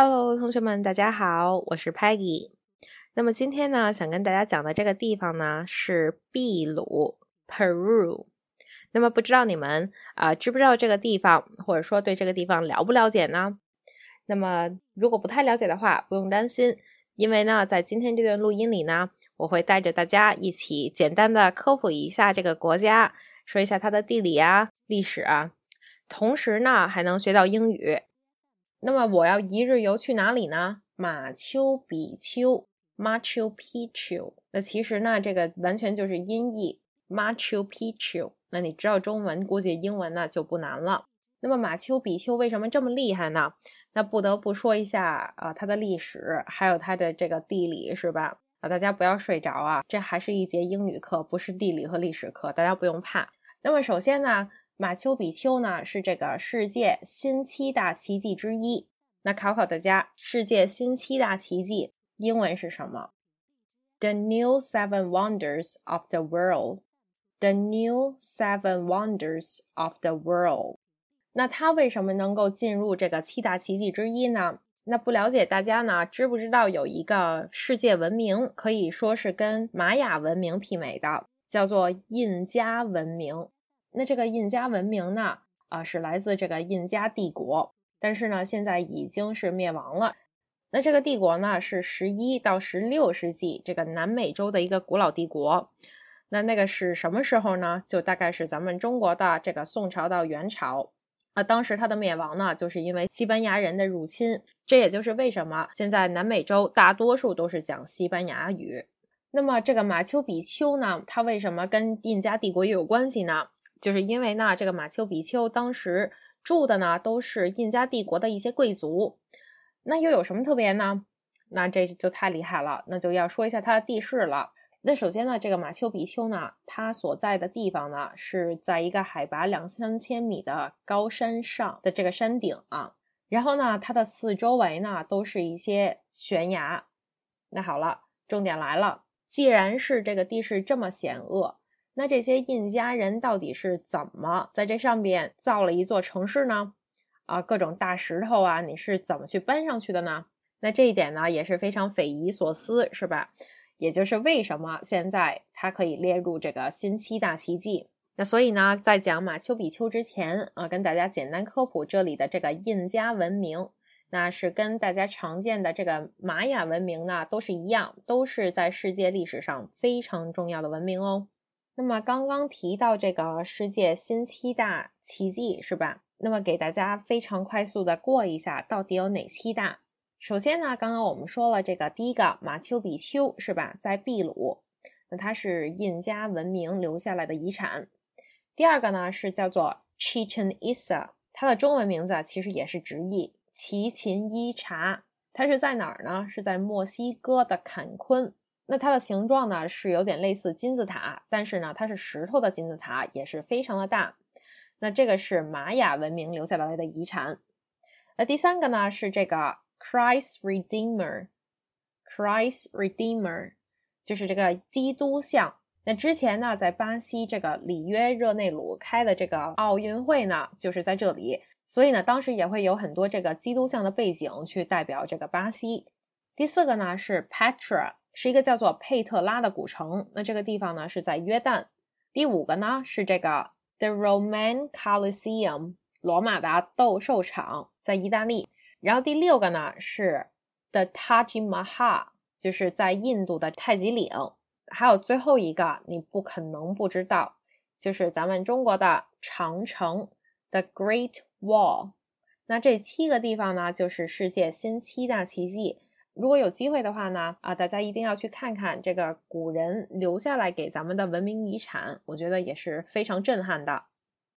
Hello，同学们，大家好，我是 Peggy。那么今天呢，想跟大家讲的这个地方呢是秘鲁 （Peru）。那么不知道你们啊知不知道这个地方，或者说对这个地方了不了解呢？那么如果不太了解的话，不用担心，因为呢，在今天这段录音里呢，我会带着大家一起简单的科普一下这个国家，说一下它的地理啊、历史啊，同时呢还能学到英语。那么我要一日游去哪里呢？马丘比丘 （Machu Picchu）。那其实呢，这个完全就是音译 Machu Picchu。那你知道中文，估计英文呢就不难了。那么马丘比丘为什么这么厉害呢？那不得不说一下啊，它的历史，还有它的这个地理，是吧？啊，大家不要睡着啊，这还是一节英语课，不是地理和历史课，大家不用怕。那么首先呢。马丘比丘呢是这个世界新七大奇迹之一。那考考大家，世界新七大奇迹英文是什么？The new seven wonders of the world. The new seven wonders of the world. 那它为什么能够进入这个七大奇迹之一呢？那不了解大家呢，知不知道有一个世界文明可以说是跟玛雅文明媲美的，叫做印加文明。那这个印加文明呢？啊，是来自这个印加帝国，但是呢，现在已经是灭亡了。那这个帝国呢，是十一到十六世纪这个南美洲的一个古老帝国。那那个是什么时候呢？就大概是咱们中国的这个宋朝到元朝。啊，当时它的灭亡呢，就是因为西班牙人的入侵。这也就是为什么现在南美洲大多数都是讲西班牙语。那么这个马丘比丘呢，它为什么跟印加帝国又有关系呢？就是因为呢，这个马丘比丘当时住的呢都是印加帝国的一些贵族，那又有什么特别呢？那这就太厉害了，那就要说一下它的地势了。那首先呢，这个马丘比丘呢，它所在的地方呢是在一个海拔两三千米的高山上的这个山顶啊，然后呢，它的四周围呢都是一些悬崖。那好了，重点来了，既然是这个地势这么险恶。那这些印加人到底是怎么在这上边造了一座城市呢？啊，各种大石头啊，你是怎么去搬上去的呢？那这一点呢也是非常匪夷所思，是吧？也就是为什么现在它可以列入这个新七大奇迹？那所以呢，在讲马丘比丘之前啊，跟大家简单科普这里的这个印加文明，那是跟大家常见的这个玛雅文明呢都是一样，都是在世界历史上非常重要的文明哦。那么刚刚提到这个世界新七大奇迹是吧？那么给大家非常快速的过一下，到底有哪七大？首先呢，刚刚我们说了这个第一个马丘比丘是吧，在秘鲁，那它是印加文明留下来的遗产。第二个呢是叫做 Chichen Itza，它的中文名字其实也是直译奇琴伊察，它是在哪儿呢？是在墨西哥的坎昆。那它的形状呢是有点类似金字塔，但是呢它是石头的金字塔，也是非常的大。那这个是玛雅文明留下来的遗产。那第三个呢是这个 Christ Redeemer，Christ Redeemer 就是这个基督像。那之前呢在巴西这个里约热内卢开的这个奥运会呢就是在这里，所以呢当时也会有很多这个基督像的背景去代表这个巴西。第四个呢是 Petra。是一个叫做佩特拉的古城，那这个地方呢是在约旦。第五个呢是这个 The Roman Colosseum，罗马的斗兽场，在意大利。然后第六个呢是 The Taj Mahal，就是在印度的太极岭。还有最后一个你不可能不知道，就是咱们中国的长城 The Great Wall。那这七个地方呢，就是世界新七大奇迹。如果有机会的话呢，啊，大家一定要去看看这个古人留下来给咱们的文明遗产，我觉得也是非常震撼的。